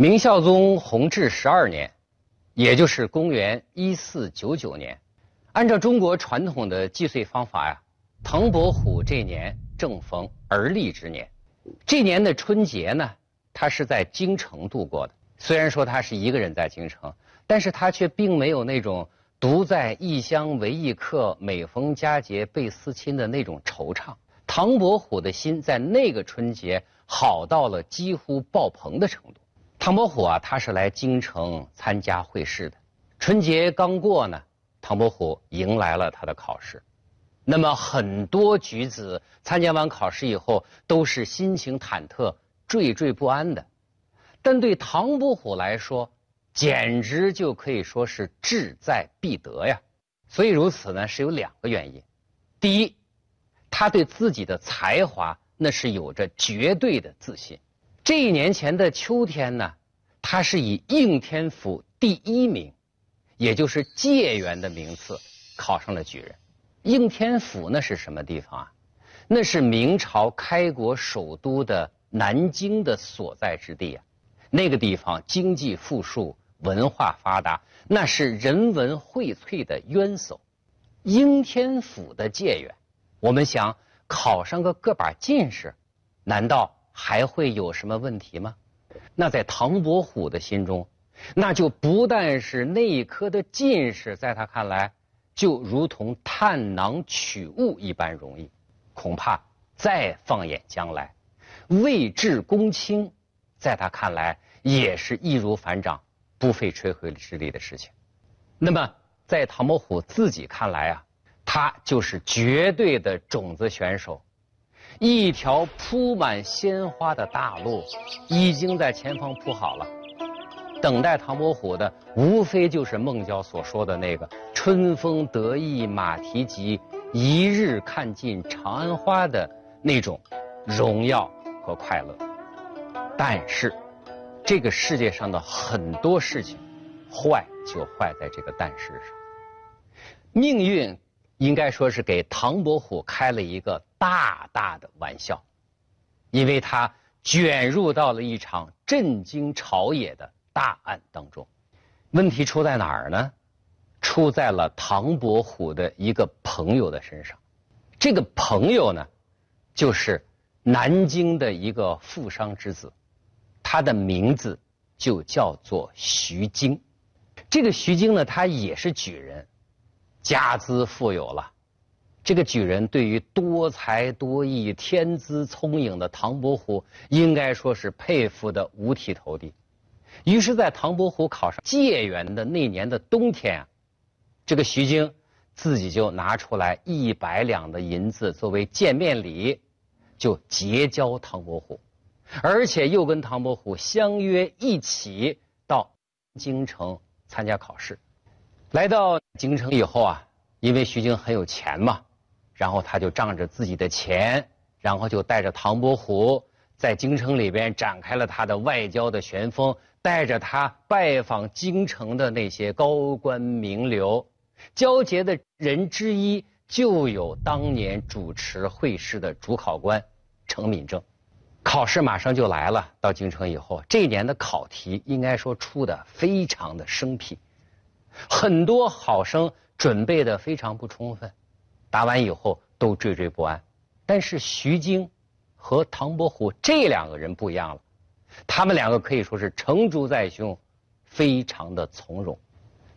明孝宗弘治十二年，也就是公元一四九九年，按照中国传统的计岁方法呀，唐伯虎这年正逢而立之年。这年的春节呢，他是在京城度过的。虽然说他是一个人在京城，但是他却并没有那种独在异乡为异客、每逢佳节倍思亲的那种惆怅。唐伯虎的心在那个春节好到了几乎爆棚的程度。唐伯虎啊，他是来京城参加会试的。春节刚过呢，唐伯虎迎来了他的考试。那么很多举子参加完考试以后，都是心情忐忑、惴惴不安的。但对唐伯虎来说，简直就可以说是志在必得呀。所以如此呢，是有两个原因。第一。他对自己的才华那是有着绝对的自信。这一年前的秋天呢，他是以应天府第一名，也就是解元的名次考上了举人。应天府那是什么地方啊？那是明朝开国首都的南京的所在之地啊。那个地方经济富庶，文化发达，那是人文荟萃的渊薮。应天府的解元。我们想考上个个把进士，难道还会有什么问题吗？那在唐伯虎的心中，那就不但是那一科的进士，在他看来就如同探囊取物一般容易。恐怕再放眼将来，位至公卿，在他看来也是易如反掌、不费吹灰之力的事情。那么在唐伯虎自己看来啊。他就是绝对的种子选手，一条铺满鲜花的大路已经在前方铺好了，等待唐伯虎的无非就是孟郊所说的那个“春风得意马蹄疾，一日看尽长安花”的那种荣耀和快乐。但是，这个世界上的很多事情，坏就坏在这个“但是”上，命运。应该说是给唐伯虎开了一个大大的玩笑，因为他卷入到了一场震惊朝野的大案当中。问题出在哪儿呢？出在了唐伯虎的一个朋友的身上。这个朋友呢，就是南京的一个富商之子，他的名字就叫做徐经。这个徐经呢，他也是举人。家资富有了，这个举人对于多才多艺、天资聪颖的唐伯虎，应该说是佩服的五体投地。于是，在唐伯虎考上解元的那年的冬天啊，这个徐经自己就拿出来一百两的银子作为见面礼，就结交唐伯虎，而且又跟唐伯虎相约一起到京城参加考试。来到京城以后啊，因为徐经很有钱嘛，然后他就仗着自己的钱，然后就带着唐伯虎在京城里边展开了他的外交的旋风，带着他拜访京城的那些高官名流，交结的人之一就有当年主持会试的主考官程敏政。考试马上就来了，到京城以后，这一年的考题应该说出的非常的生僻。很多考生准备的非常不充分，答完以后都惴惴不安。但是徐经和唐伯虎这两个人不一样了，他们两个可以说是成竹在胸，非常的从容。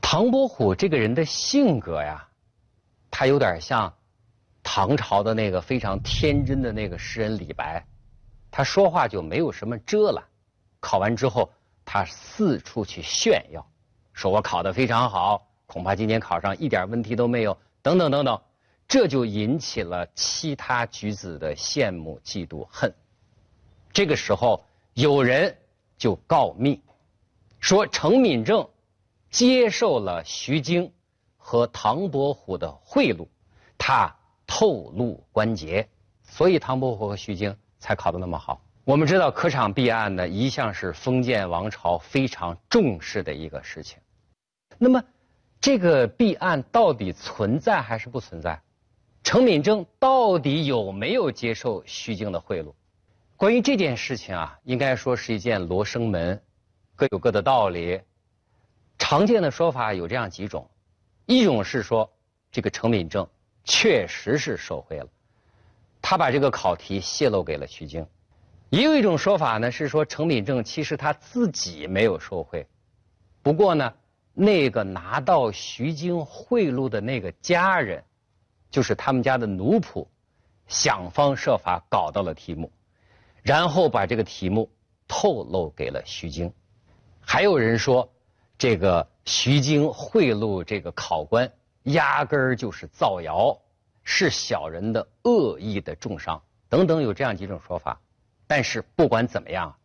唐伯虎这个人的性格呀，他有点像唐朝的那个非常天真的那个诗人李白，他说话就没有什么遮拦。考完之后，他四处去炫耀。说我考得非常好，恐怕今年考上一点问题都没有，等等等等，这就引起了其他举子的羡慕、嫉妒、恨。这个时候，有人就告密，说程敏政接受了徐经和唐伯虎的贿赂，他透露关节，所以唐伯虎和徐经才考得那么好。我们知道，科场弊案呢，一向是封建王朝非常重视的一个事情。那么，这个弊案到底存在还是不存在？程敏政到底有没有接受徐经的贿赂？关于这件事情啊，应该说是一件罗生门，各有各的道理。常见的说法有这样几种：一种是说这个程敏正确实是受贿了，他把这个考题泄露给了徐经；也有一种说法呢是说程敏正其实他自己没有受贿，不过呢那个拿到徐经贿赂的那个家人，就是他们家的奴仆，想方设法搞到了题目，然后把这个题目透露给了徐经。还有人说，这个徐经贿赂这个考官，压根儿就是造谣，是小人的恶意的重伤等等，有这样几种说法。但是不管怎么样，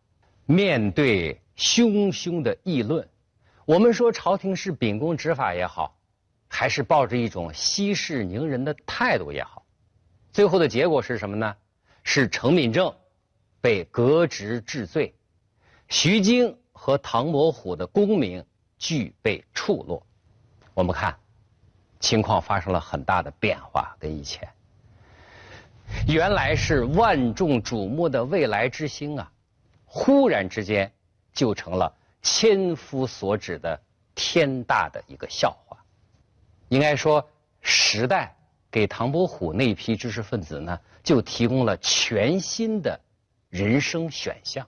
面对汹汹的议论，我们说朝廷是秉公执法也好，还是抱着一种息事宁人的态度也好，最后的结果是什么呢？是程敏正被革职治罪，徐经。和唐伯虎的功名俱被触落，我们看情况发生了很大的变化，跟以前原来是万众瞩目的未来之星啊，忽然之间就成了千夫所指的天大的一个笑话。应该说，时代给唐伯虎那批知识分子呢，就提供了全新的人生选项。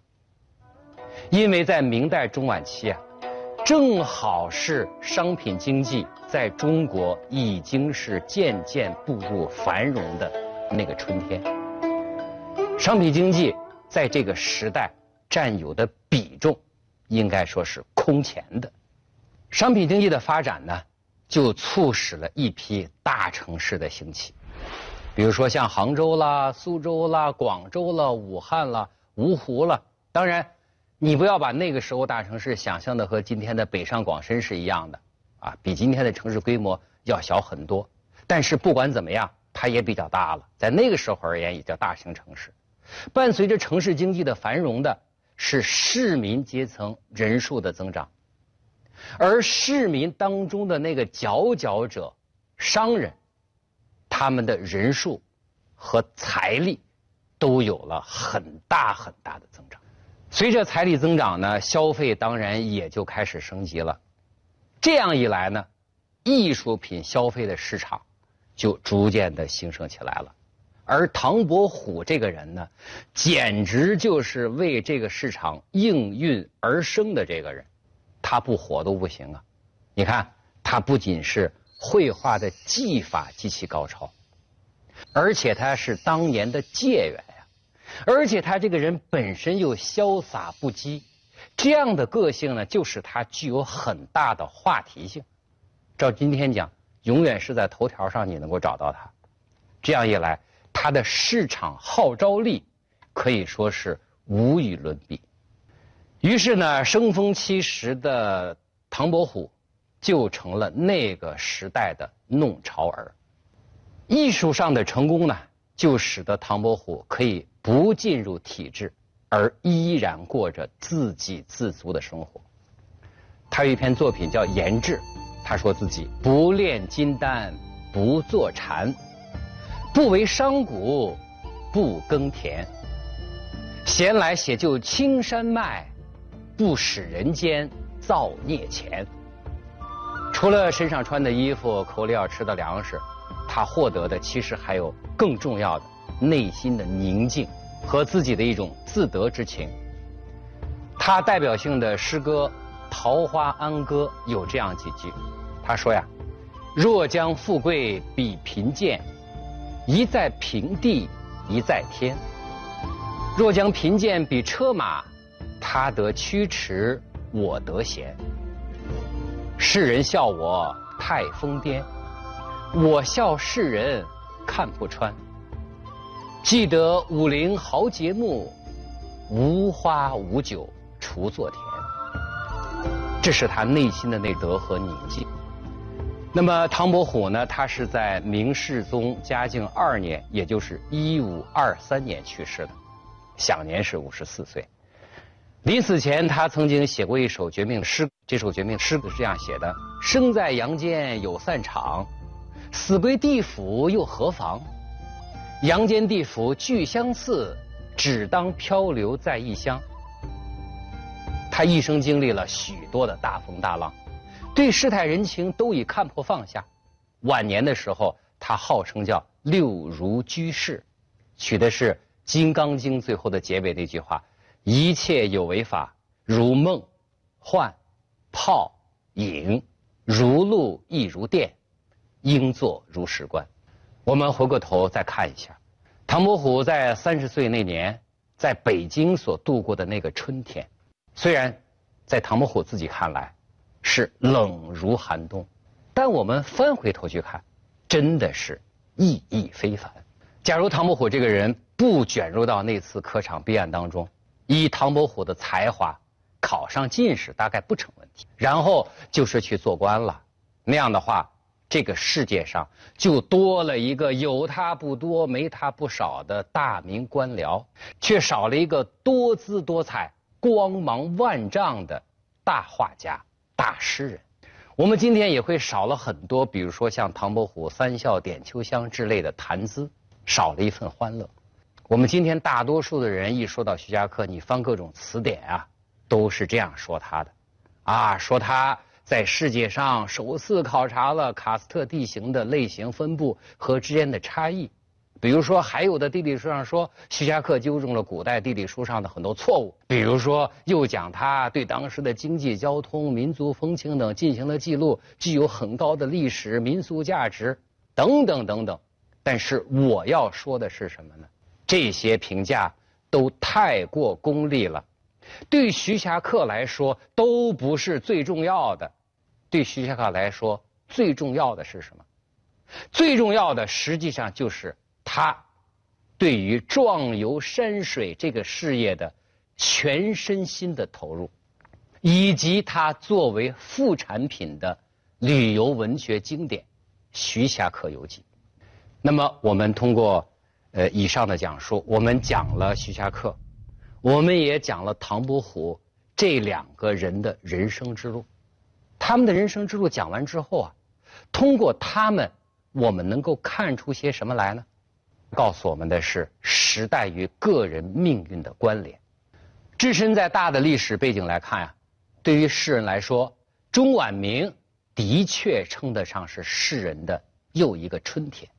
因为在明代中晚期啊，正好是商品经济在中国已经是渐渐步入繁荣的那个春天。商品经济在这个时代占有的比重，应该说是空前的。商品经济的发展呢，就促使了一批大城市的兴起，比如说像杭州啦、苏州啦、广州啦、武汉啦、芜湖啦，当然。你不要把那个时候大城市想象的和今天的北上广深是一样的，啊，比今天的城市规模要小很多。但是不管怎么样，它也比较大了，在那个时候而言也叫大型城市。伴随着城市经济的繁荣的是市民阶层人数的增长，而市民当中的那个佼佼者，商人，他们的人数和财力都有了很大很大的增长。随着财力增长呢，消费当然也就开始升级了。这样一来呢，艺术品消费的市场就逐渐的兴盛起来了。而唐伯虎这个人呢，简直就是为这个市场应运而生的这个人，他不火都不行啊！你看，他不仅是绘画的技法极其高超，而且他是当年的解元。而且他这个人本身又潇洒不羁，这样的个性呢，就使他具有很大的话题性。照今天讲，永远是在头条上你能够找到他。这样一来，他的市场号召力可以说是无与伦比。于是呢，生逢其时的唐伯虎就成了那个时代的弄潮儿。艺术上的成功呢，就使得唐伯虎可以。不进入体制，而依然过着自给自足的生活。他有一篇作品叫《言志》，他说自己不炼金丹，不坐禅，不为商贾，不耕田，闲来写就青山脉，不使人间造孽钱。除了身上穿的衣服、口里要吃的粮食，他获得的其实还有更重要的内心的宁静。和自己的一种自得之情。他代表性的诗歌《桃花庵歌》有这样几句，他说呀：“若将富贵比贫贱，一在平地，一在天；若将贫贱比车马，他得驱驰，我得闲。世人笑我太疯癫，我笑世人看不穿。”记得武陵豪杰墓，无花无酒锄作田。这是他内心的那德和宁静。那么唐伯虎呢？他是在明世宗嘉靖二年，也就是一五二三年去世的，享年是五十四岁。临死前，他曾经写过一首绝命诗。这首绝命诗是这样写的：“生在阳间有散场，死归地府又何妨？”阳间地府俱相似，只当漂流在异乡。他一生经历了许多的大风大浪，对世态人情都已看破放下。晚年的时候，他号称叫六如居士，取的是《金刚经》最后的结尾那句话：“一切有为法，如梦、幻、泡、影，如露亦如电，应作如是观。”我们回过头再看一下，唐伯虎在三十岁那年在北京所度过的那个春天。虽然在唐伯虎自己看来是冷如寒冬，但我们翻回头去看，真的是意义非凡。假如唐伯虎这个人不卷入到那次科场弊案当中，以唐伯虎的才华考上进士大概不成问题。然后就是去做官了，那样的话，这个世界上就多了一个有他不多、没他不少的大明官僚，却少了一个多姿多彩。光芒万丈的大画家、大诗人，我们今天也会少了很多，比如说像唐伯虎三笑点秋香之类的谈资，少了一份欢乐。我们今天大多数的人一说到徐霞客，你翻各种词典啊，都是这样说他的，啊，说他在世界上首次考察了喀斯特地形的类型分布和之间的差异。比如说，还有的地理书上说，徐霞客纠正了古代地理书上的很多错误。比如说，又讲他对当时的经济、交通、民族风情等进行了记录，具有很高的历史民俗价值，等等等等。但是我要说的是什么呢？这些评价都太过功利了，对徐霞客来说都不是最重要的。对徐霞客来说，最重要的是什么？最重要的实际上就是。他对于壮游山水这个事业的全身心的投入，以及他作为副产品的旅游文学经典《徐霞客游记》，那么我们通过呃以上的讲述，我们讲了徐霞客，我们也讲了唐伯虎这两个人的人生之路。他们的人生之路讲完之后啊，通过他们，我们能够看出些什么来呢？告诉我们的是时代与个人命运的关联。置身在大的历史背景来看呀，对于世人来说，钟晚明的确称得上是世人的又一个春天。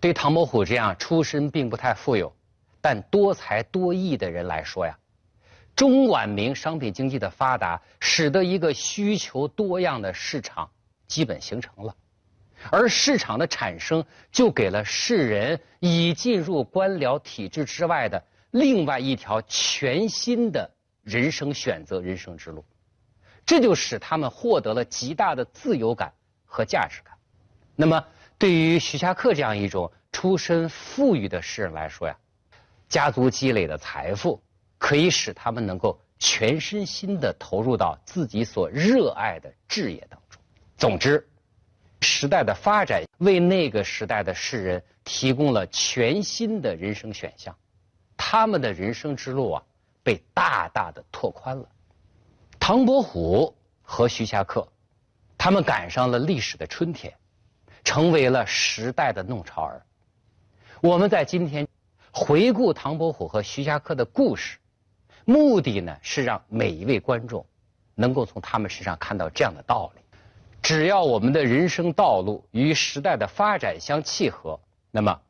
对唐伯虎这样出身并不太富有，但多才多艺的人来说呀，钟晚明商品经济的发达，使得一个需求多样的市场基本形成了。而市场的产生，就给了世人已进入官僚体制之外的另外一条全新的人生选择、人生之路，这就使他们获得了极大的自由感和价值感。那么，对于徐霞客这样一种出身富裕的诗人来说呀，家族积累的财富可以使他们能够全身心的投入到自己所热爱的志业当中。总之。时代的发展为那个时代的世人提供了全新的人生选项，他们的人生之路啊被大大的拓宽了。唐伯虎和徐霞客，他们赶上了历史的春天，成为了时代的弄潮儿。我们在今天回顾唐伯虎和徐霞客的故事，目的呢是让每一位观众能够从他们身上看到这样的道理。只要我们的人生道路与时代的发展相契合，那么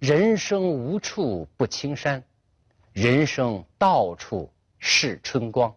人生无处不青山，人生到处是春光。